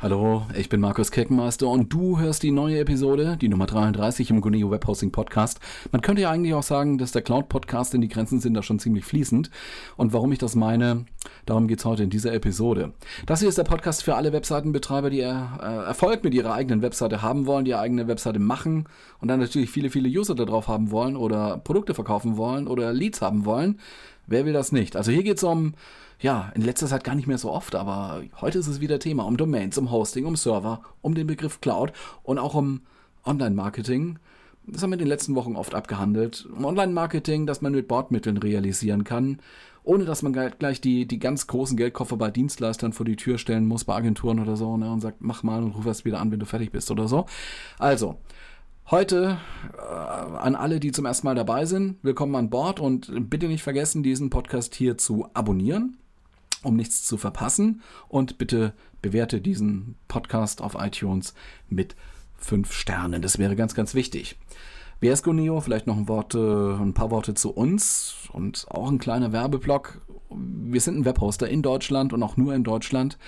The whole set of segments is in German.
Hallo, ich bin Markus Keckenmeister und du hörst die neue Episode, die Nummer 33 im Guneo Webhosting Podcast. Man könnte ja eigentlich auch sagen, dass der Cloud Podcast in die Grenzen sind da schon ziemlich fließend. Und warum ich das meine, darum geht's heute in dieser Episode. Das hier ist der Podcast für alle Webseitenbetreiber, die äh, Erfolg mit ihrer eigenen Webseite haben wollen, die eigene Webseite machen und dann natürlich viele, viele User darauf haben wollen oder Produkte verkaufen wollen oder Leads haben wollen. Wer will das nicht? Also hier geht's um ja, in letzter Zeit gar nicht mehr so oft, aber heute ist es wieder Thema um Domains, um Hosting, um Server, um den Begriff Cloud und auch um Online-Marketing. Das haben wir in den letzten Wochen oft abgehandelt. Um Online-Marketing, das man mit Bordmitteln realisieren kann, ohne dass man gleich die, die ganz großen Geldkoffer bei Dienstleistern vor die Tür stellen muss, bei Agenturen oder so, ne, und sagt, mach mal und ruf erst wieder an, wenn du fertig bist oder so. Also, Heute äh, an alle, die zum ersten Mal dabei sind, willkommen an Bord und bitte nicht vergessen, diesen Podcast hier zu abonnieren um nichts zu verpassen. Und bitte bewerte diesen Podcast auf iTunes mit fünf Sternen. Das wäre ganz, ganz wichtig. Wer ist Goneo? Vielleicht noch ein, Wort, ein paar Worte zu uns und auch ein kleiner Werbeblock. Wir sind ein Webhoster in Deutschland und auch nur in Deutschland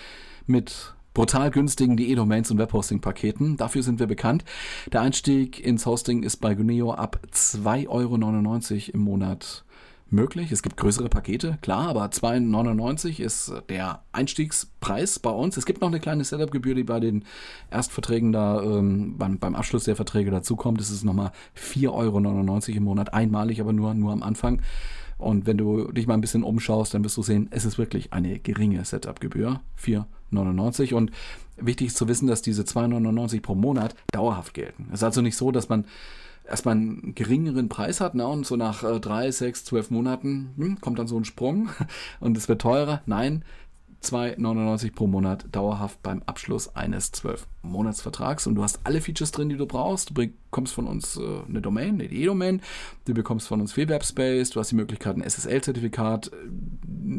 mit brutal günstigen DE-Domains und Webhosting-Paketen. Dafür sind wir bekannt. Der Einstieg ins Hosting ist bei Guneo ab 2,99 Euro im Monat möglich. Es gibt größere Pakete, klar, aber 2,99 ist der Einstiegspreis bei uns. Es gibt noch eine kleine Setup-Gebühr, die bei den Erstverträgen da ähm, beim, beim Abschluss der Verträge dazukommt. Das ist nochmal 4,99 Euro im Monat, einmalig, aber nur, nur am Anfang. Und wenn du dich mal ein bisschen umschaust, dann wirst du sehen, es ist wirklich eine geringe Setup-Gebühr. 4,99. Und wichtig ist zu wissen, dass diese 2,99 pro Monat dauerhaft gelten. Es ist also nicht so, dass man erstmal einen geringeren Preis hat, ne? und so nach äh, drei, sechs, zwölf Monaten hm, kommt dann so ein Sprung und es wird teurer. Nein, 2,99 pro Monat dauerhaft beim Abschluss eines 12-Monatsvertrags und du hast alle Features drin, die du brauchst. Du bekommst von uns äh, eine Domain, eine E-Domain, du bekommst von uns viel Webspace, du hast die Möglichkeit, ein SSL-Zertifikat äh,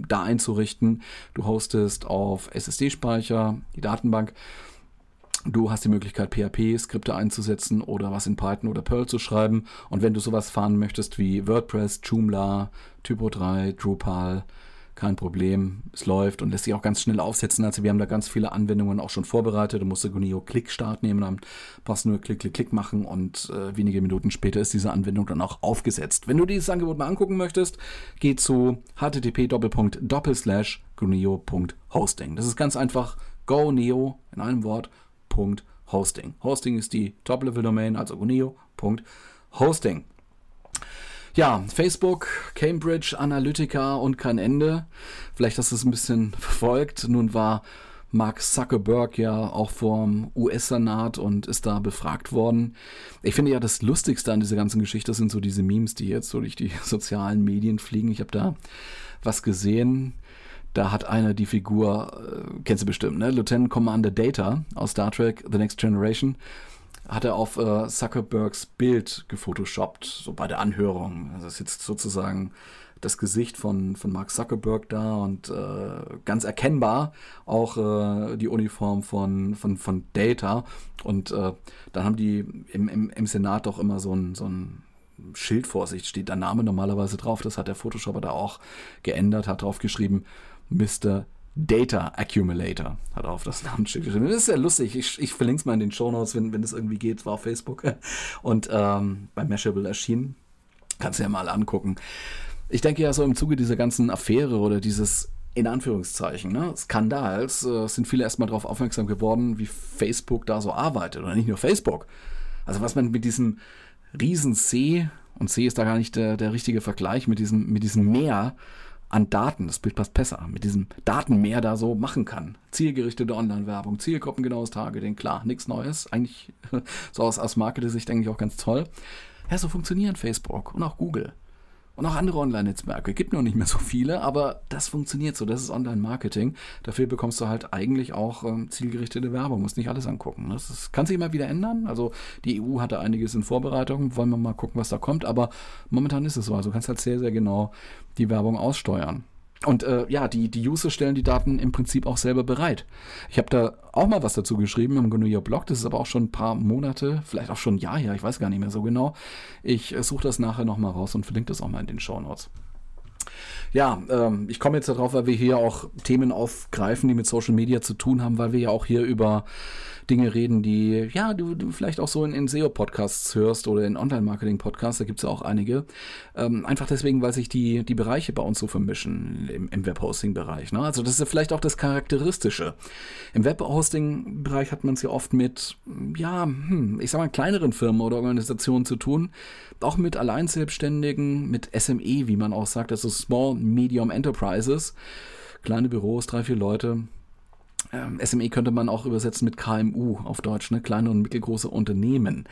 da einzurichten, du hostest auf SSD-Speicher, die Datenbank Du hast die Möglichkeit, PHP-Skripte einzusetzen oder was in Python oder Perl zu schreiben. Und wenn du sowas fahren möchtest wie WordPress, Joomla, Typo 3, Drupal, kein Problem. Es läuft und lässt sich auch ganz schnell aufsetzen. Also wir haben da ganz viele Anwendungen auch schon vorbereitet. Du musst Gunio Klick Start nehmen, dann du nur Klick, Klick, Klick machen und äh, wenige Minuten später ist diese Anwendung dann auch aufgesetzt. Wenn du dieses Angebot mal angucken möchtest, geh zu http://gunio.hosting. Das ist ganz einfach GoNeo in einem Wort Hosting. Hosting ist die Top-Level-Domain, also guneo.hosting. Ja, Facebook, Cambridge Analytica und kein Ende. Vielleicht hast du es ein bisschen verfolgt. Nun war Mark Zuckerberg ja auch vom US-Senat und ist da befragt worden. Ich finde ja, das Lustigste an dieser ganzen Geschichte sind so diese Memes, die jetzt so durch die sozialen Medien fliegen. Ich habe da was gesehen. Da hat einer die Figur, äh, kennst du bestimmt, ne? Lieutenant Commander Data aus Star Trek The Next Generation hat er auf äh, Zuckerbergs Bild gefotoshoppt, so bei der Anhörung. Also ist jetzt sozusagen das Gesicht von, von Mark Zuckerberg da und äh, ganz erkennbar auch äh, die Uniform von, von, von Data. Und äh, dann haben die im, im, im Senat doch immer so ein, so ein Schild vor sich, steht der Name normalerweise drauf. Das hat der Photoshopper da auch geändert, hat drauf geschrieben, Mr. Data Accumulator hat auf das Namensschild geschrieben. Das ist sehr lustig. Ich, ich verlinke es mal in den Show Notes, wenn, wenn es irgendwie geht. War auf Facebook und ähm, bei Mashable erschienen. Kannst du ja mal angucken. Ich denke ja so im Zuge dieser ganzen Affäre oder dieses in Anführungszeichen, ne, Skandals, äh, sind viele erstmal darauf aufmerksam geworden, wie Facebook da so arbeitet. Oder nicht nur Facebook. Also was man mit diesem riesen C, und C ist da gar nicht der, der richtige Vergleich, mit diesem, mit diesem Meer an Daten, das Bild passt besser, mit diesem Datenmeer da so machen kann. Zielgerichtete Online-Werbung, zielgruppengenaues Targeting, klar, nichts Neues. Eigentlich so aus, aus Marketing-Sicht eigentlich auch ganz toll. Ja, so funktionieren Facebook und auch Google und auch andere Online-Netzwerke. Gibt noch nicht mehr so viele, aber das funktioniert so. Das ist Online-Marketing. Dafür bekommst du halt eigentlich auch ähm, zielgerichtete Werbung. Musst nicht alles angucken. Das ist, kann sich immer wieder ändern. Also die EU hatte einiges in Vorbereitung. Wollen wir mal gucken, was da kommt. Aber momentan ist es so. Also du kannst halt sehr, sehr genau die Werbung aussteuern. Und äh, ja, die, die User stellen die Daten im Prinzip auch selber bereit. Ich habe da auch mal was dazu geschrieben im GNU Blog, das ist aber auch schon ein paar Monate, vielleicht auch schon ein Jahr her, ich weiß gar nicht mehr so genau. Ich äh, suche das nachher nochmal raus und verlinke das auch mal in den Show Notes. Ja, ähm, ich komme jetzt darauf, weil wir hier auch Themen aufgreifen, die mit Social Media zu tun haben, weil wir ja auch hier über Dinge reden, die, ja, du, du vielleicht auch so in, in SEO-Podcasts hörst oder in Online-Marketing-Podcasts, da gibt es ja auch einige. Ähm, einfach deswegen, weil sich die, die Bereiche bei uns so vermischen im, im Webhosting-Bereich. Ne? Also das ist ja vielleicht auch das Charakteristische. Im Webhosting-Bereich hat man es ja oft mit, ja, hm, ich sag mal, kleineren Firmen oder Organisationen zu tun, auch mit Alleinselbstständigen, mit SME, wie man auch sagt, also Small Medium Enterprises, kleine Büros, drei, vier Leute, ähm, SME könnte man auch übersetzen mit KMU auf Deutsch, ne? kleine und mittelgroße Unternehmen.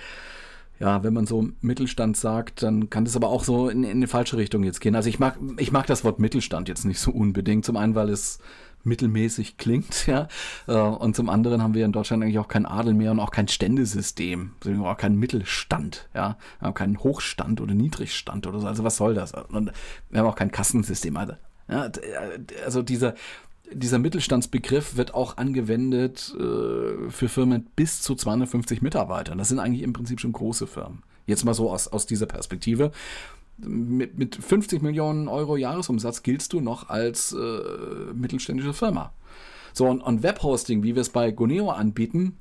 Ja, wenn man so Mittelstand sagt, dann kann das aber auch so in, in eine falsche Richtung jetzt gehen. Also ich mag, ich mag das Wort Mittelstand jetzt nicht so unbedingt. Zum einen, weil es mittelmäßig klingt, ja. Äh, und zum anderen haben wir in Deutschland eigentlich auch kein Adel mehr und auch kein Ständesystem. Auch keinen Mittelstand, ja. Wir haben keinen Hochstand oder Niedrigstand oder so. Also was soll das? Und wir haben auch kein Kassensystem. Also, ja, also dieser, dieser Mittelstandsbegriff wird auch angewendet äh, für Firmen bis zu 250 Mitarbeitern. Das sind eigentlich im Prinzip schon große Firmen. Jetzt mal so aus, aus dieser Perspektive. Mit, mit 50 Millionen Euro Jahresumsatz giltst du noch als äh, mittelständische Firma. So, und, und Webhosting, wie wir es bei Goneo anbieten,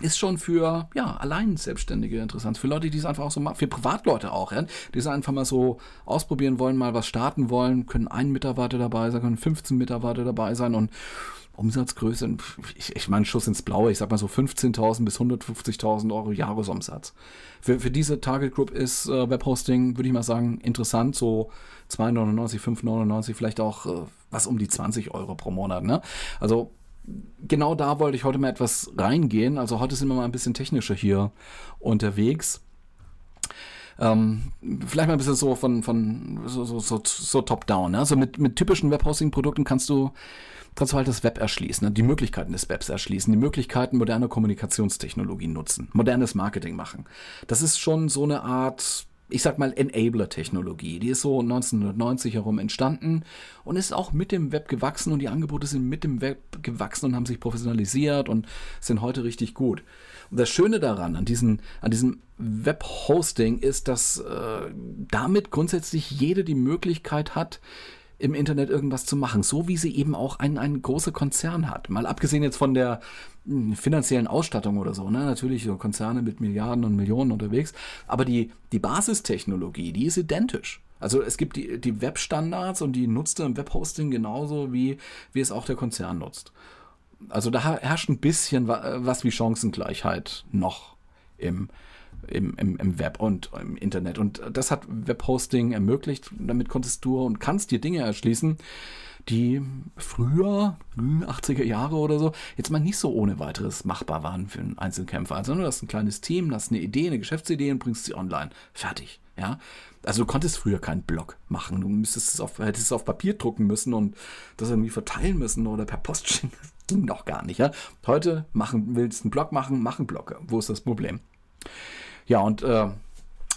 ist schon für ja allein Selbstständige interessant. Für Leute, die es einfach auch so machen, für Privatleute auch, ja, die es einfach mal so ausprobieren wollen, mal was starten wollen, können ein Mitarbeiter dabei sein, können 15 Mitarbeiter dabei sein und Umsatzgröße, ich, ich meine Schuss ins Blaue, ich sag mal so 15.000 bis 150.000 Euro Jahresumsatz. Für, für diese Target Group ist äh, Webhosting, würde ich mal sagen, interessant, so 2,99, 5,99, vielleicht auch äh, was um die 20 Euro pro Monat. Ne? Also genau da wollte ich heute mal etwas reingehen. Also heute sind wir mal ein bisschen technischer hier unterwegs. Ähm, vielleicht mal ein bisschen so von, von so, so, so, so top-down. Ne? Also mit, mit typischen Webhosting-Produkten kannst du, kannst du halt das Web erschließen, ne? die Möglichkeiten des Webs erschließen, die Möglichkeiten moderner Kommunikationstechnologien nutzen, modernes Marketing machen. Das ist schon so eine Art ich sag mal, Enabler-Technologie. Die ist so 1990 herum entstanden und ist auch mit dem Web gewachsen und die Angebote sind mit dem Web gewachsen und haben sich professionalisiert und sind heute richtig gut. Und das Schöne daran, an, diesen, an diesem Web-Hosting, ist, dass äh, damit grundsätzlich jede die Möglichkeit hat, im Internet irgendwas zu machen, so wie sie eben auch ein, ein großer Konzern hat. Mal abgesehen jetzt von der hm, finanziellen Ausstattung oder so, ne? natürlich so Konzerne mit Milliarden und Millionen unterwegs, aber die, die Basistechnologie, die ist identisch. Also es gibt die, die Webstandards und die nutzt er im Webhosting genauso wie, wie es auch der Konzern nutzt. Also da herrscht ein bisschen was wie Chancengleichheit noch im, im, im, im Web und im Internet. Und das hat Webhosting ermöglicht. Damit konntest du und kannst dir Dinge erschließen, die früher, 80er Jahre oder so, jetzt mal nicht so ohne weiteres machbar waren für einen Einzelkämpfer. Also du hast ein kleines Team, hast eine Idee, eine Geschäftsidee und bringst sie online. Fertig. Ja. Also du konntest früher keinen Blog machen. Du müsstest es auf, hättest es auf Papier drucken müssen und das irgendwie verteilen müssen oder per Post schicken. Das ging doch gar nicht. Ja. Heute machen, willst du einen Blog machen, mach einen Blog. Wo ist das Problem? Ja, und äh,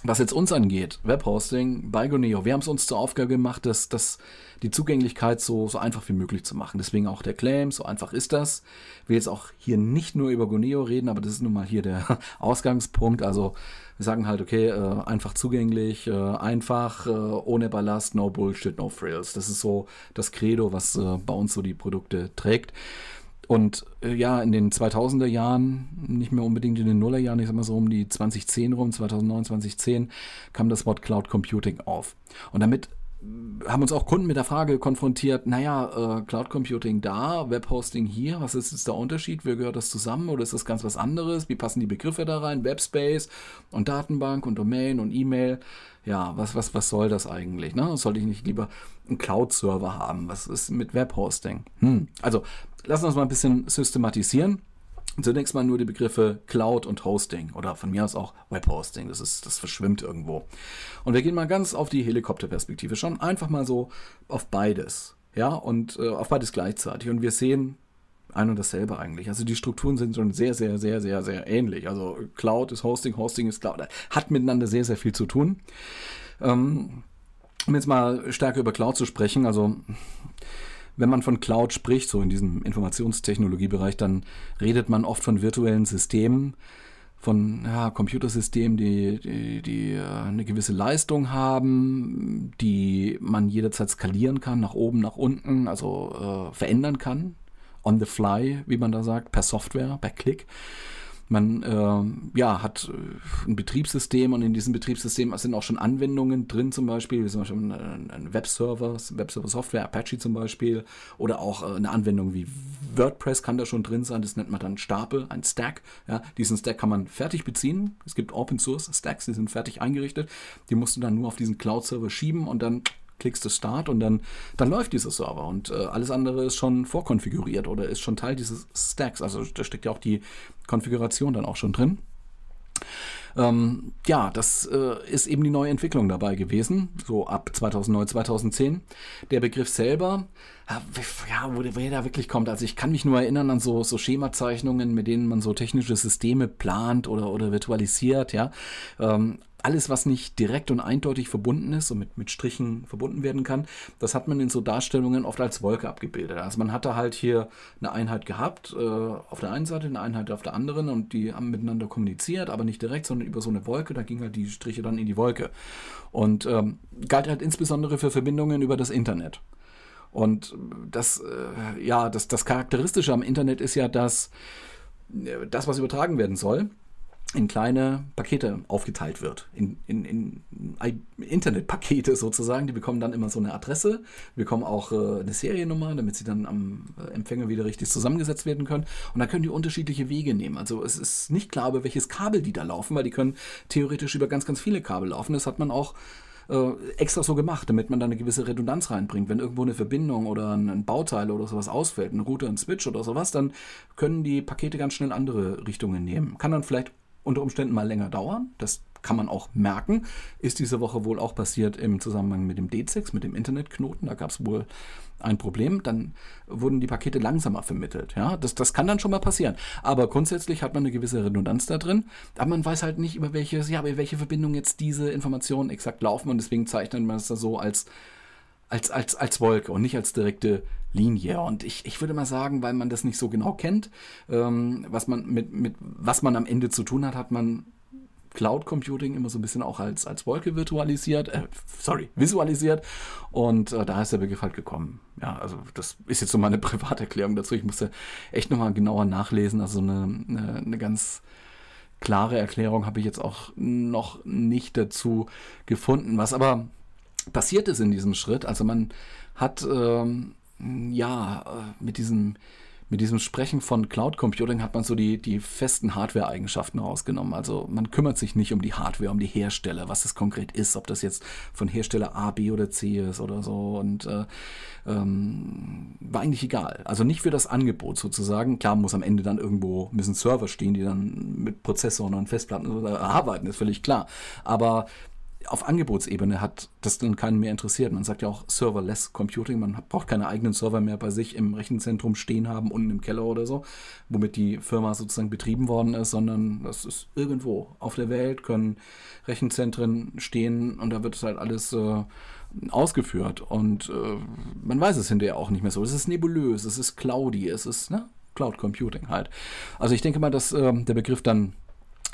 was jetzt uns angeht, Webhosting bei Goneo, wir haben es uns zur Aufgabe gemacht, dass, dass die Zugänglichkeit so, so einfach wie möglich zu machen. Deswegen auch der Claim, so einfach ist das. Ich will jetzt auch hier nicht nur über Goneo reden, aber das ist nun mal hier der Ausgangspunkt. Also wir sagen halt, okay, äh, einfach zugänglich, äh, einfach, äh, ohne Ballast, no Bullshit, no Frills. Das ist so das Credo, was äh, bei uns so die Produkte trägt. Und äh, ja, in den 2000er Jahren, nicht mehr unbedingt in den Nullerjahren, ich sag mal so um die 2010 rum, 2009, 2010, kam das Wort Cloud Computing auf. Und damit äh, haben uns auch Kunden mit der Frage konfrontiert, naja, äh, Cloud Computing da, Webhosting hier, was ist jetzt der Unterschied? Wie gehört das zusammen oder ist das ganz was anderes? Wie passen die Begriffe da rein? Webspace und Datenbank und Domain und E-Mail. Ja, was, was, was soll das eigentlich? Ne? Sollte ich nicht lieber einen Cloud-Server haben? Was ist mit Webhosting? Hm. Also lass uns mal ein bisschen systematisieren. Zunächst mal nur die Begriffe Cloud und Hosting oder von mir aus auch Webhosting. Das ist, das verschwimmt irgendwo. Und wir gehen mal ganz auf die Helikopterperspektive. Schauen einfach mal so auf beides. Ja, und äh, auf beides gleichzeitig. Und wir sehen ein und dasselbe eigentlich. Also die Strukturen sind schon sehr, sehr, sehr, sehr, sehr ähnlich. Also Cloud ist Hosting, Hosting ist Cloud. Hat miteinander sehr, sehr viel zu tun. Ähm, um jetzt mal stärker über Cloud zu sprechen, also wenn man von Cloud spricht, so in diesem Informationstechnologiebereich, dann redet man oft von virtuellen Systemen, von ja, Computersystemen, die, die, die äh, eine gewisse Leistung haben, die man jederzeit skalieren kann, nach oben, nach unten, also äh, verändern kann, on the fly, wie man da sagt, per Software, per Klick. Man äh, ja, hat äh, ein Betriebssystem und in diesem Betriebssystem sind auch schon Anwendungen drin, zum Beispiel, wie zum Beispiel ein Webserver, Webserver-Software, Apache zum Beispiel, oder auch äh, eine Anwendung wie WordPress kann da schon drin sein. Das nennt man dann Stapel, ein Stack. Ja, diesen Stack kann man fertig beziehen. Es gibt Open Source Stacks, die sind fertig eingerichtet. Die musst du dann nur auf diesen Cloud-Server schieben und dann klickst du Start und dann, dann läuft dieser Server und äh, alles andere ist schon vorkonfiguriert oder ist schon Teil dieses Stacks. Also da steckt ja auch die Konfiguration dann auch schon drin. Ähm, ja, das äh, ist eben die neue Entwicklung dabei gewesen, so ab 2009, 2010. Der Begriff selber, ja, wo, der wirklich kommt. Also ich kann mich nur erinnern an so, so Schemazeichnungen, mit denen man so technische Systeme plant oder, oder virtualisiert, ja. Ähm, alles, was nicht direkt und eindeutig verbunden ist und mit, mit Strichen verbunden werden kann, das hat man in so Darstellungen oft als Wolke abgebildet. Also man hatte halt hier eine Einheit gehabt, äh, auf der einen Seite, eine Einheit auf der anderen und die haben miteinander kommuniziert, aber nicht direkt, sondern über so eine Wolke, da ging halt die Striche dann in die Wolke. Und ähm, galt halt insbesondere für Verbindungen über das Internet. Und das, äh, ja, das, das Charakteristische am Internet ist ja, dass äh, das, was übertragen werden soll, in kleine Pakete aufgeteilt wird, in, in, in Internetpakete sozusagen. Die bekommen dann immer so eine Adresse, bekommen auch äh, eine Seriennummer, damit sie dann am äh, Empfänger wieder richtig zusammengesetzt werden können. Und dann können die unterschiedliche Wege nehmen. Also es ist nicht klar, über welches Kabel die da laufen, weil die können theoretisch über ganz, ganz viele Kabel laufen. Das hat man auch äh, extra so gemacht, damit man da eine gewisse Redundanz reinbringt. Wenn irgendwo eine Verbindung oder ein Bauteil oder sowas ausfällt, ein Router, ein Switch oder sowas, dann können die Pakete ganz schnell andere Richtungen nehmen. Kann dann vielleicht unter Umständen mal länger dauern. Das kann man auch merken. Ist diese Woche wohl auch passiert im Zusammenhang mit dem D6, mit dem Internetknoten. Da gab es wohl ein Problem. Dann wurden die Pakete langsamer vermittelt. Ja, das, das kann dann schon mal passieren. Aber grundsätzlich hat man eine gewisse Redundanz da drin. Aber man weiß halt nicht, über welche, ja, über welche Verbindung jetzt diese Informationen exakt laufen. Und deswegen zeichnet man es da so als als, als, als Wolke und nicht als direkte Linie. Und ich, ich würde mal sagen, weil man das nicht so genau kennt, ähm, was man mit, mit was man am Ende zu tun hat, hat man Cloud Computing immer so ein bisschen auch als, als Wolke virtualisiert, äh, sorry, visualisiert. Und äh, da ist der Begriff halt gekommen. Ja, also das ist jetzt so meine Privaterklärung dazu. Ich musste echt nochmal genauer nachlesen. Also eine, eine, eine ganz klare Erklärung habe ich jetzt auch noch nicht dazu gefunden. Was aber passiert ist in diesem Schritt, also man hat ähm, ja, äh, mit diesem, mit diesem Sprechen von Cloud Computing hat man so die, die festen Hardware-Eigenschaften rausgenommen. Also man kümmert sich nicht um die Hardware, um die Hersteller, was es konkret ist, ob das jetzt von Hersteller A, B oder C ist oder so. Und äh, ähm, war eigentlich egal. Also nicht für das Angebot sozusagen. Klar muss am Ende dann irgendwo müssen Server stehen, die dann mit Prozessoren und Festplatten arbeiten, ist völlig klar. Aber auf Angebotsebene hat das dann keinen mehr interessiert. Man sagt ja auch Serverless Computing. Man braucht keine eigenen Server mehr bei sich im Rechenzentrum stehen haben, unten im Keller oder so, womit die Firma sozusagen betrieben worden ist, sondern das ist irgendwo auf der Welt, können Rechenzentren stehen und da wird es halt alles äh, ausgeführt. Und äh, man weiß es hinterher auch nicht mehr so. Es ist nebulös, es ist cloudy, es ist ne? Cloud Computing halt. Also ich denke mal, dass äh, der Begriff dann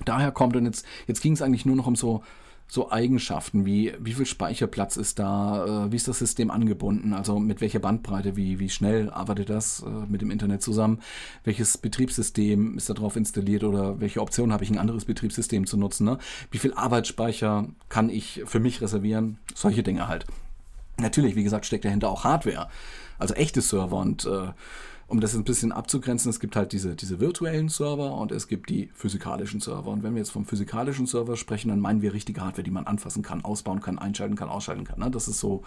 daher kommt und jetzt, jetzt ging es eigentlich nur noch um so so Eigenschaften wie wie viel Speicherplatz ist da, äh, wie ist das System angebunden, also mit welcher Bandbreite, wie, wie schnell arbeitet das äh, mit dem Internet zusammen, welches Betriebssystem ist da drauf installiert oder welche Option habe ich, ein anderes Betriebssystem zu nutzen, ne? wie viel Arbeitsspeicher kann ich für mich reservieren, solche Dinge halt. Natürlich, wie gesagt, steckt dahinter auch Hardware, also echte Server und äh, um das ein bisschen abzugrenzen, es gibt halt diese, diese virtuellen Server und es gibt die physikalischen Server. Und wenn wir jetzt vom physikalischen Server sprechen, dann meinen wir richtige Hardware, die man anfassen kann, ausbauen kann, einschalten kann, ausschalten kann. Ne? Das ist so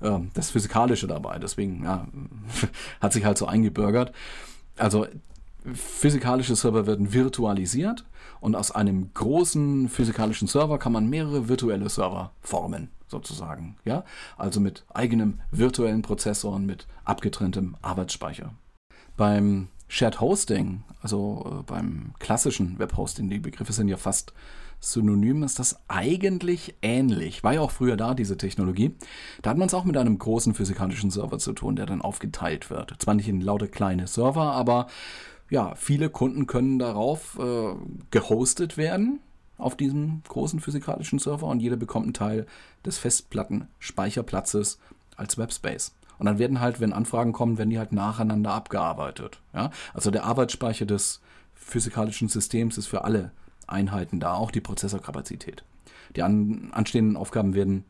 äh, das Physikalische dabei. Deswegen ja, hat sich halt so eingebürgert. Also physikalische Server werden virtualisiert und aus einem großen physikalischen Server kann man mehrere virtuelle Server formen, sozusagen. Ja? Also mit eigenem virtuellen Prozessor und mit abgetrenntem Arbeitsspeicher. Beim Shared Hosting, also äh, beim klassischen Webhosting, die Begriffe sind ja fast Synonym ist das eigentlich ähnlich. War ja auch früher da, diese Technologie. Da hat man es auch mit einem großen physikalischen Server zu tun, der dann aufgeteilt wird. Zwar nicht in lauter kleine Server, aber ja, viele Kunden können darauf äh, gehostet werden, auf diesem großen physikalischen Server und jeder bekommt einen Teil des Festplattenspeicherplatzes als Webspace. Und dann werden halt, wenn Anfragen kommen, werden die halt nacheinander abgearbeitet. Ja? Also der Arbeitsspeicher des physikalischen Systems ist für alle Einheiten da, auch die Prozessorkapazität. Die an, anstehenden Aufgaben werden,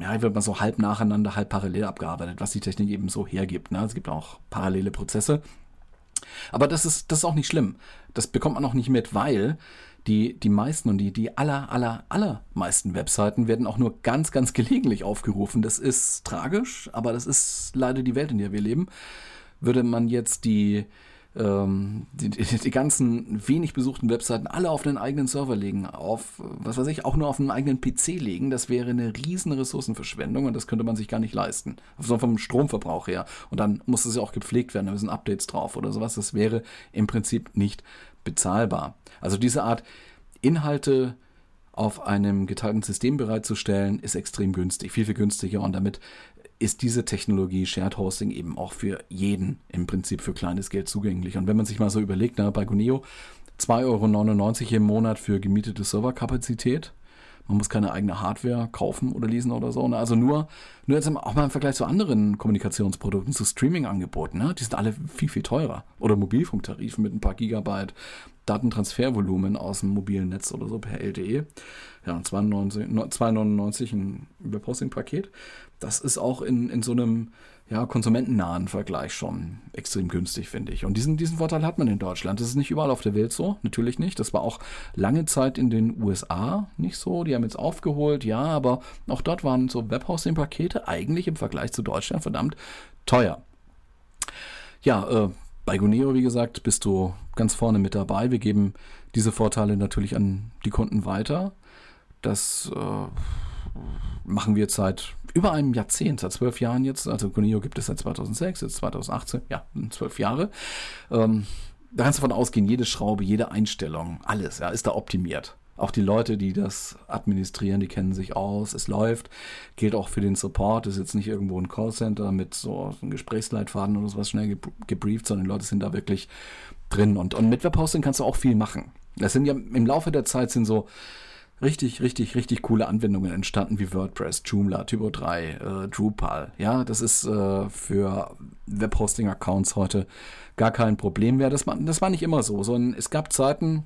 ja, würde mal so halb nacheinander, halb parallel abgearbeitet, was die Technik eben so hergibt. Ne? Es gibt auch parallele Prozesse. Aber das ist, das ist auch nicht schlimm. Das bekommt man auch nicht mit, weil die, die meisten und die, die aller, aller, aller meisten Webseiten werden auch nur ganz, ganz gelegentlich aufgerufen. Das ist tragisch, aber das ist leider die Welt, in der wir leben. Würde man jetzt die, ähm, die, die, ganzen wenig besuchten Webseiten alle auf einen eigenen Server legen, auf, was weiß ich, auch nur auf einen eigenen PC legen, das wäre eine riesen Ressourcenverschwendung und das könnte man sich gar nicht leisten. So vom Stromverbrauch her. Und dann muss es ja auch gepflegt werden, da müssen Updates drauf oder sowas. Das wäre im Prinzip nicht bezahlbar. Also diese Art Inhalte auf einem geteilten System bereitzustellen, ist extrem günstig, viel, viel günstiger und damit ist diese Technologie Shared Hosting eben auch für jeden im Prinzip für kleines Geld zugänglich. Und wenn man sich mal so überlegt, na, bei Guneo 2,99 Euro im Monat für gemietete Serverkapazität, man muss keine eigene Hardware kaufen oder leasen oder so. Ne? Also nur, nur jetzt auch mal im Vergleich zu anderen Kommunikationsprodukten, zu Streaming-Angeboten. Ne? Die sind alle viel, viel teurer. Oder Mobilfunktarifen mit ein paar Gigabyte Datentransfervolumen aus dem mobilen Netz oder so per LTE. Ja, 2,99 ein Webhosting-Paket. Das ist auch in, in so einem ja, konsumentennahen Vergleich schon extrem günstig, finde ich. Und diesen, diesen Vorteil hat man in Deutschland. Das ist nicht überall auf der Welt so, natürlich nicht. Das war auch lange Zeit in den USA nicht so. Die haben jetzt aufgeholt, ja, aber auch dort waren so Webhosting-Pakete eigentlich im Vergleich zu Deutschland verdammt teuer. Ja, äh, bei Guneo, wie gesagt, bist du ganz vorne mit dabei. Wir geben diese Vorteile natürlich an die Kunden weiter. Das äh, machen wir seit über einem Jahrzehnt, seit zwölf Jahren jetzt. Also Guneo gibt es seit 2006, jetzt 2018, ja, zwölf Jahre. Ähm, da kannst du davon ausgehen, jede Schraube, jede Einstellung, alles ja, ist da optimiert. Auch die Leute, die das administrieren, die kennen sich aus. Es läuft. Gilt auch für den Support. Es ist jetzt nicht irgendwo ein Callcenter mit so einem Gesprächsleitfaden oder sowas schnell gebrieft, sondern die Leute sind da wirklich drin. Und, und mit Webhosting kannst du auch viel machen. Das sind ja im Laufe der Zeit sind so richtig, richtig, richtig coole Anwendungen entstanden wie WordPress, Joomla, Typo 3, äh, Drupal. Ja, das ist äh, für Webhosting-Accounts heute gar kein Problem mehr. Das war, das war nicht immer so, sondern es gab Zeiten,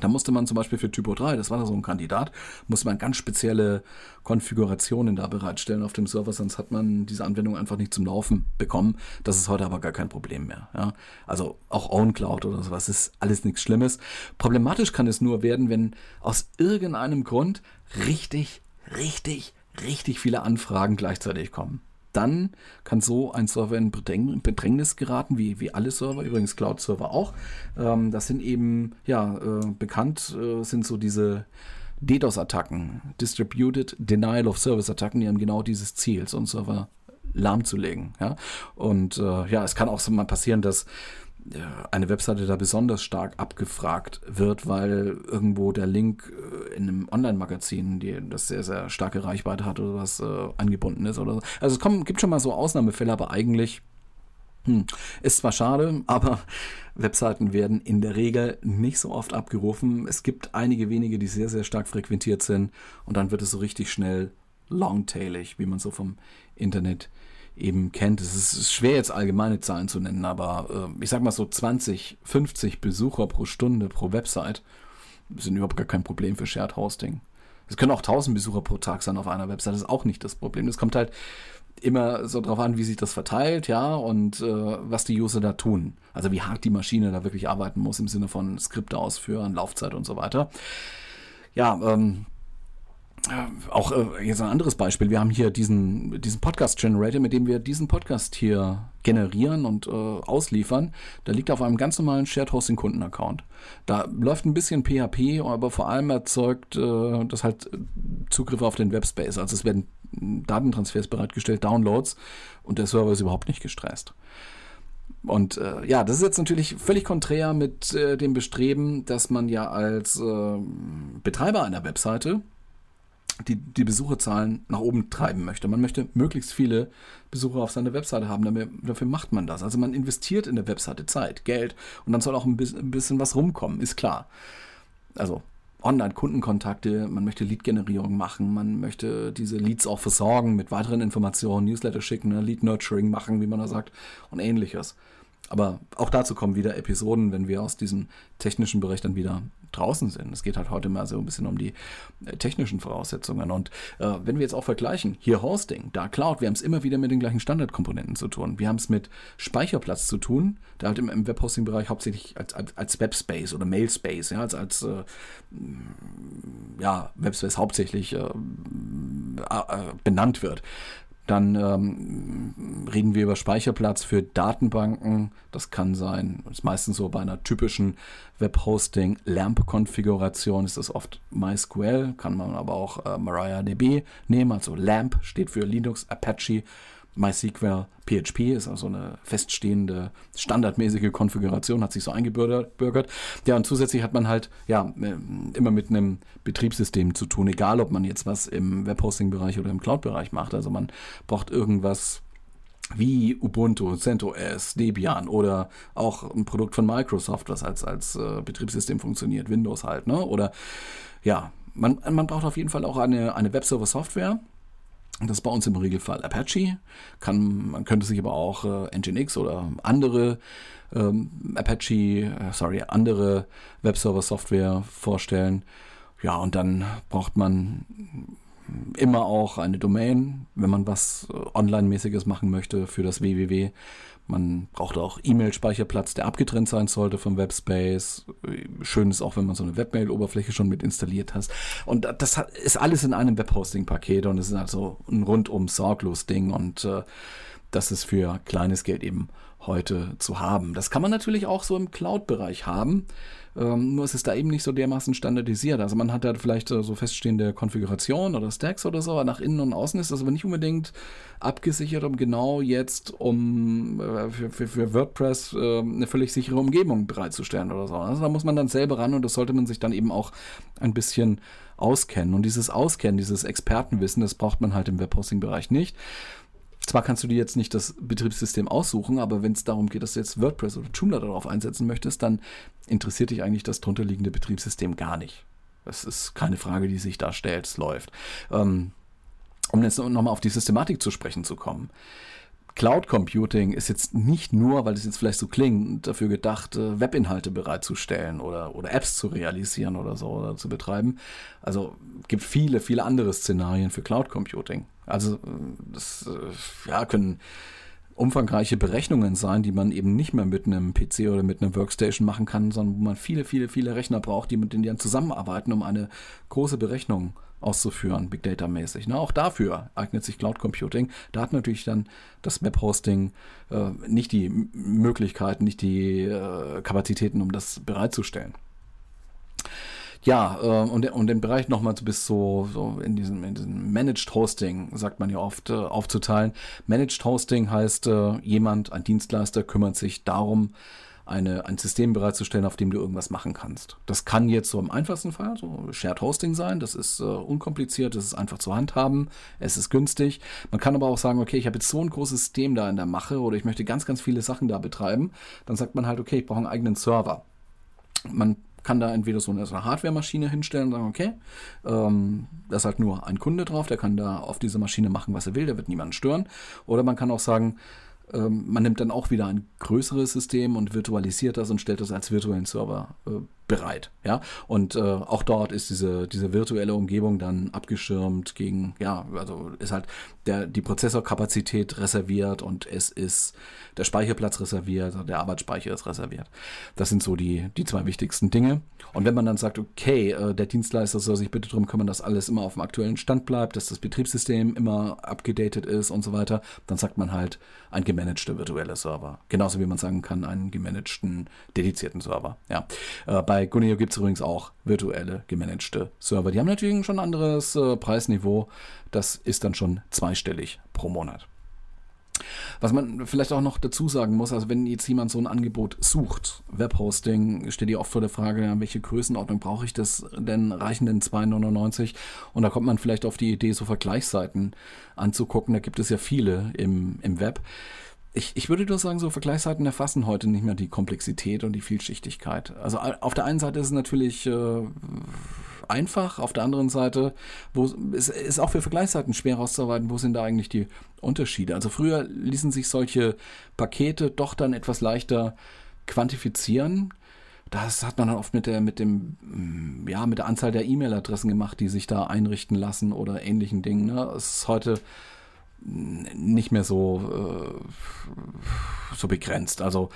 da musste man zum Beispiel für Typo 3, das war da so ein Kandidat, musste man ganz spezielle Konfigurationen da bereitstellen auf dem Server, sonst hat man diese Anwendung einfach nicht zum Laufen bekommen. Das ist heute aber gar kein Problem mehr. Ja? Also auch OwnCloud oder sowas ist alles nichts Schlimmes. Problematisch kann es nur werden, wenn aus irgendeinem Grund richtig, richtig, richtig viele Anfragen gleichzeitig kommen dann kann so ein Server in Bedrängnis geraten, wie, wie alle Server, übrigens Cloud-Server auch. Ähm, das sind eben, ja, äh, bekannt äh, sind so diese DDoS-Attacken, Distributed Denial of Service-Attacken, die haben genau dieses Ziel, so einen Server lahmzulegen. Ja? Und äh, ja, es kann auch so mal passieren, dass eine Webseite da besonders stark abgefragt wird, weil irgendwo der Link äh, in einem Online-Magazin, das sehr, sehr starke Reichweite hat oder was äh, angebunden ist oder so. Also es kommt, gibt schon mal so Ausnahmefälle, aber eigentlich hm, ist zwar schade, aber Webseiten werden in der Regel nicht so oft abgerufen. Es gibt einige wenige, die sehr, sehr stark frequentiert sind und dann wird es so richtig schnell longtailig, wie man so vom Internet eben kennt. Es ist schwer jetzt allgemeine Zahlen zu nennen, aber äh, ich sag mal so 20, 50 Besucher pro Stunde pro Website sind überhaupt gar kein Problem für Shared Hosting. Es können auch 1000 Besucher pro Tag sein auf einer Website, das ist auch nicht das Problem. Es kommt halt immer so drauf an, wie sich das verteilt, ja, und äh, was die User da tun. Also wie hart die Maschine da wirklich arbeiten muss im Sinne von Skripte ausführen, Laufzeit und so weiter. Ja, ähm, auch äh, jetzt ein anderes Beispiel. Wir haben hier diesen, diesen Podcast-Generator, mit dem wir diesen Podcast hier generieren und äh, ausliefern. Der liegt auf einem ganz normalen Shared Hosting Kunden-Account. Da läuft ein bisschen PHP, aber vor allem erzeugt äh, das halt Zugriffe auf den Webspace. Also es werden Datentransfers bereitgestellt, Downloads und der Server ist überhaupt nicht gestresst. Und äh, ja, das ist jetzt natürlich völlig konträr mit äh, dem Bestreben, dass man ja als äh, Betreiber einer Webseite die, die Besucherzahlen nach oben treiben möchte. Man möchte möglichst viele Besucher auf seiner Webseite haben, damit, dafür macht man das. Also man investiert in der Webseite Zeit, Geld und dann soll auch ein bisschen, ein bisschen was rumkommen, ist klar. Also Online-Kundenkontakte, man möchte Lead-Generierung machen, man möchte diese Leads auch versorgen mit weiteren Informationen, Newsletter schicken, ne, Lead-Nurturing machen, wie man da sagt, und ähnliches. Aber auch dazu kommen wieder Episoden, wenn wir aus diesem technischen Bereich dann wieder draußen sind. Es geht halt heute mal so ein bisschen um die äh, technischen Voraussetzungen. Und äh, wenn wir jetzt auch vergleichen, hier Hosting, da Cloud, wir haben es immer wieder mit den gleichen Standardkomponenten zu tun. Wir haben es mit Speicherplatz zu tun, der halt im, im Webhosting-Bereich hauptsächlich als, als, als Webspace oder Mailspace, ja, als, als äh, ja, Webspace hauptsächlich äh, äh benannt wird. Dann ähm, reden wir über Speicherplatz für Datenbanken. Das kann sein, ist meistens so bei einer typischen Webhosting LAMP-Konfiguration ist das oft MySQL, kann man aber auch äh, MariaDB nehmen. Also LAMP steht für Linux Apache MySQL PHP ist also eine feststehende, standardmäßige Konfiguration, hat sich so eingebürgert. Ja, und zusätzlich hat man halt, ja, äh, immer mit einem Betriebssystem zu tun, egal ob man jetzt was im Webhosting-Bereich oder im Cloud-Bereich macht. Also man braucht irgendwas wie Ubuntu, CentOS, Debian oder auch ein Produkt von Microsoft, was als, als äh, Betriebssystem funktioniert, Windows halt, ne? Oder ja, man, man braucht auf jeden Fall auch eine, eine Webserver-Software das ist bei uns im Regelfall Apache. Kann, man könnte sich aber auch äh, Nginx oder andere ähm, Apache, äh, sorry, andere Webserver-Software vorstellen. Ja, und dann braucht man immer auch eine Domain, wenn man was äh, Online-mäßiges machen möchte für das www. Man braucht auch E-Mail-Speicherplatz, der abgetrennt sein sollte vom Webspace. Schön ist auch, wenn man so eine Webmail-Oberfläche schon mit installiert hat. Und das ist alles in einem Webhosting-Paket und es ist also ein rundum sorglos Ding und äh, das ist für kleines Geld eben heute zu haben. Das kann man natürlich auch so im Cloud-Bereich haben. Ähm, nur ist es da eben nicht so dermaßen standardisiert. Also man hat da vielleicht äh, so feststehende Konfiguration oder Stacks oder so, aber nach innen und außen ist das aber nicht unbedingt abgesichert, um genau jetzt um äh, für, für, für, WordPress äh, eine völlig sichere Umgebung bereitzustellen oder so. Also da muss man dann selber ran und das sollte man sich dann eben auch ein bisschen auskennen. Und dieses Auskennen, dieses Expertenwissen, das braucht man halt im Webhosting-Bereich nicht. Zwar kannst du dir jetzt nicht das Betriebssystem aussuchen, aber wenn es darum geht, dass du jetzt WordPress oder Joomla darauf einsetzen möchtest, dann interessiert dich eigentlich das drunterliegende Betriebssystem gar nicht. Das ist keine Frage, die sich da stellt. Es läuft. Ähm, um jetzt nochmal auf die Systematik zu sprechen zu kommen. Cloud Computing ist jetzt nicht nur, weil es jetzt vielleicht so klingt, dafür gedacht, äh, Webinhalte bereitzustellen oder, oder Apps zu realisieren oder so oder zu betreiben. Also gibt viele, viele andere Szenarien für Cloud Computing. Also das äh, ja, können umfangreiche Berechnungen sein, die man eben nicht mehr mit einem PC oder mit einer Workstation machen kann, sondern wo man viele, viele, viele Rechner braucht, die mit denen dann zusammenarbeiten, um eine große Berechnung auszuführen, Big Data mäßig. Ne? Auch dafür eignet sich Cloud Computing. Da hat natürlich dann das Webhosting äh, nicht die Möglichkeiten, nicht die äh, Kapazitäten, um das bereitzustellen. Ja, äh, und, und den Bereich nochmal bis so, so in, diesem, in diesem Managed Hosting, sagt man ja oft, äh, aufzuteilen. Managed Hosting heißt, äh, jemand, ein Dienstleister, kümmert sich darum, eine, ein System bereitzustellen, auf dem du irgendwas machen kannst. Das kann jetzt so im einfachsten Fall so Shared Hosting sein. Das ist äh, unkompliziert, das ist einfach zu handhaben, es ist günstig. Man kann aber auch sagen, okay, ich habe jetzt so ein großes System da in der Mache oder ich möchte ganz, ganz viele Sachen da betreiben. Dann sagt man halt, okay, ich brauche einen eigenen Server. Man kann da entweder so eine, Hardware-Maschine hinstellen und sagen, okay, ähm, da ist halt nur ein Kunde drauf, der kann da auf dieser Maschine machen, was er will, der wird niemanden stören. Oder man kann auch sagen, ähm, man nimmt dann auch wieder ein größeres System und virtualisiert das und stellt das als virtuellen Server äh, bereit. Ja, und äh, auch dort ist diese, diese virtuelle Umgebung dann abgeschirmt gegen, ja, also ist halt der, die Prozessorkapazität reserviert und es ist der Speicherplatz reserviert, der Arbeitsspeicher ist reserviert. Das sind so die, die zwei wichtigsten Dinge. Und wenn man dann sagt, okay, äh, der Dienstleister soll sich bitte darum kümmern, dass alles immer auf dem aktuellen Stand bleibt, dass das Betriebssystem immer abgedatet ist und so weiter, dann sagt man halt ein gemanagter virtueller Server. Genauso wie man sagen kann, einen gemanagten dedizierten Server. Ja. Äh, bei Guneo gibt es übrigens auch virtuelle gemanagte Server. Die haben natürlich schon ein anderes äh, Preisniveau. Das ist dann schon zweistellig pro Monat. Was man vielleicht auch noch dazu sagen muss, also wenn jetzt jemand so ein Angebot sucht, Webhosting, steht ja oft vor der Frage, welche Größenordnung brauche ich das denn? Reichen denn 2,99? Und da kommt man vielleicht auf die Idee, so Vergleichsseiten anzugucken. Da gibt es ja viele im, im Web. Ich, ich würde nur sagen, so Vergleichsseiten erfassen heute nicht mehr die Komplexität und die Vielschichtigkeit. Also auf der einen Seite ist es natürlich äh, einfach, auf der anderen Seite wo es auch für Vergleichsseiten schwer herauszuarbeiten, wo sind da eigentlich die Unterschiede. Also früher ließen sich solche Pakete doch dann etwas leichter quantifizieren. Das hat man dann oft mit der, mit dem, ja, mit der Anzahl der E-Mail-Adressen gemacht, die sich da einrichten lassen oder ähnlichen Dingen. Ne? Es ist heute nicht mehr so, äh, so begrenzt. Also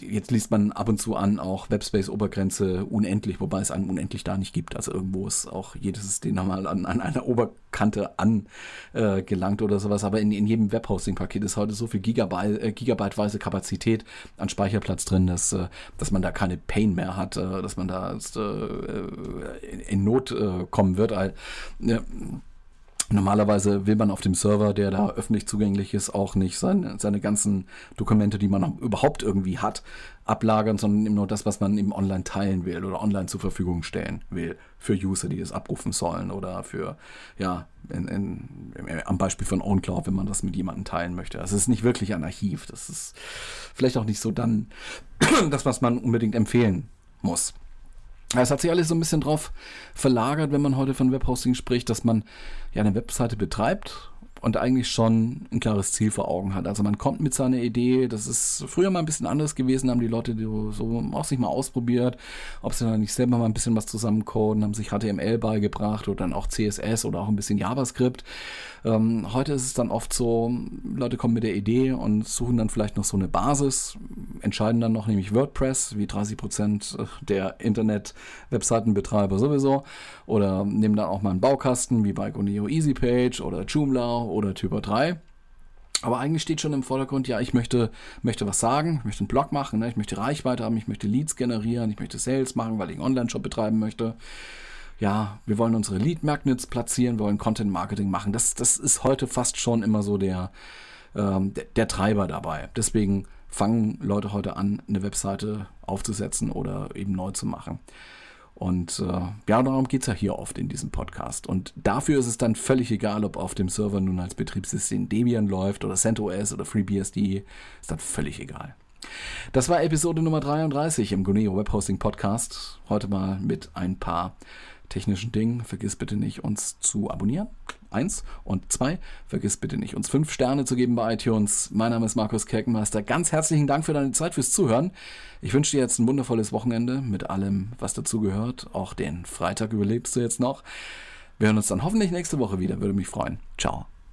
jetzt liest man ab und zu an auch Webspace-Obergrenze unendlich, wobei es einen unendlich da nicht gibt. Also irgendwo ist auch jedes System nochmal an, an einer Oberkante angelangt äh, oder sowas. Aber in, in jedem Webhosting-Paket ist heute so viel Gigabyte, äh, Gigabyteweise Kapazität an Speicherplatz drin, dass, äh, dass man da keine Pain mehr hat, äh, dass man da äh, in, in Not kommen wird. Äh, Normalerweise will man auf dem Server, der da öffentlich zugänglich ist, auch nicht seine, seine ganzen Dokumente, die man überhaupt irgendwie hat, ablagern, sondern nur das, was man eben online teilen will oder online zur Verfügung stellen will für User, die es abrufen sollen oder für, ja, in, in, am Beispiel von OwnCloud, wenn man das mit jemandem teilen möchte. Also es ist nicht wirklich ein Archiv. Das ist vielleicht auch nicht so dann das, was man unbedingt empfehlen muss. Es hat sich alles so ein bisschen drauf verlagert, wenn man heute von Webhosting spricht, dass man ja eine Webseite betreibt und eigentlich schon ein klares Ziel vor Augen hat. Also man kommt mit seiner Idee, das ist früher mal ein bisschen anders gewesen, haben die Leute so auch sich mal ausprobiert, ob sie dann nicht selber mal ein bisschen was zusammencoden, haben sich HTML beigebracht oder dann auch CSS oder auch ein bisschen JavaScript. Ähm, heute ist es dann oft so, Leute kommen mit der Idee und suchen dann vielleicht noch so eine Basis, entscheiden dann noch nämlich WordPress, wie 30 Prozent der Internet-Webseitenbetreiber sowieso, oder nehmen dann auch mal einen Baukasten, wie bei Goneo EasyPage oder Joomla oder Typo 3. Aber eigentlich steht schon im Vordergrund, ja, ich möchte, möchte was sagen, ich möchte einen Blog machen, ne? ich möchte Reichweite haben, ich möchte Leads generieren, ich möchte Sales machen, weil ich einen Online-Shop betreiben möchte. Ja, wir wollen unsere Lead-Magnets platzieren, wir wollen Content-Marketing machen. Das, das ist heute fast schon immer so der, ähm, der, der Treiber dabei. Deswegen fangen Leute heute an, eine Webseite aufzusetzen oder eben neu zu machen. Und äh, ja, darum geht es ja hier oft in diesem Podcast. Und dafür ist es dann völlig egal, ob auf dem Server nun als Betriebssystem Debian läuft oder CentOS oder FreeBSD. Ist dann völlig egal. Das war Episode Nummer 33 im Guneo Webhosting Podcast. Heute mal mit ein paar technischen Dingen. Vergiss bitte nicht, uns zu abonnieren. Eins. Und zwei, vergiss bitte nicht, uns fünf Sterne zu geben bei iTunes. Mein Name ist Markus Kerkenmeister. Ganz herzlichen Dank für deine Zeit, fürs Zuhören. Ich wünsche dir jetzt ein wundervolles Wochenende mit allem, was dazu gehört. Auch den Freitag überlebst du jetzt noch. Wir hören uns dann hoffentlich nächste Woche wieder. Würde mich freuen. Ciao.